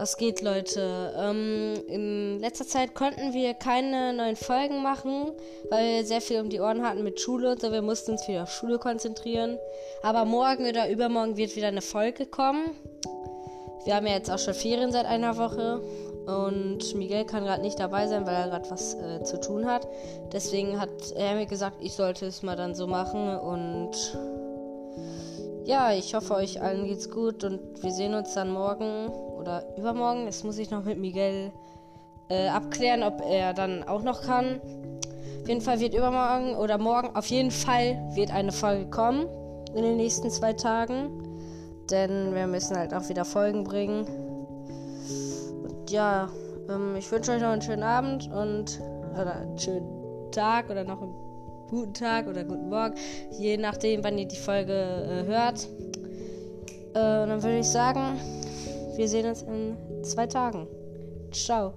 Was geht, Leute? Ähm, in letzter Zeit konnten wir keine neuen Folgen machen, weil wir sehr viel um die Ohren hatten mit Schule und so. Wir mussten uns wieder auf Schule konzentrieren. Aber morgen oder übermorgen wird wieder eine Folge kommen. Wir haben ja jetzt auch schon Ferien seit einer Woche und Miguel kann gerade nicht dabei sein, weil er gerade was äh, zu tun hat. Deswegen hat er mir gesagt, ich sollte es mal dann so machen und ja, ich hoffe, euch allen geht's gut und wir sehen uns dann morgen oder übermorgen. Das muss ich noch mit Miguel äh, abklären, ob er dann auch noch kann. Auf jeden Fall wird übermorgen oder morgen, auf jeden Fall wird eine Folge kommen in den nächsten zwei Tagen. Denn wir müssen halt auch wieder Folgen bringen. Und ja, ähm, ich wünsche euch noch einen schönen Abend und oder einen schönen Tag oder noch einen guten Tag oder guten Morgen, je nachdem, wann ihr die Folge äh, hört. Äh, dann würde ich sagen, wir sehen uns in zwei Tagen. Ciao.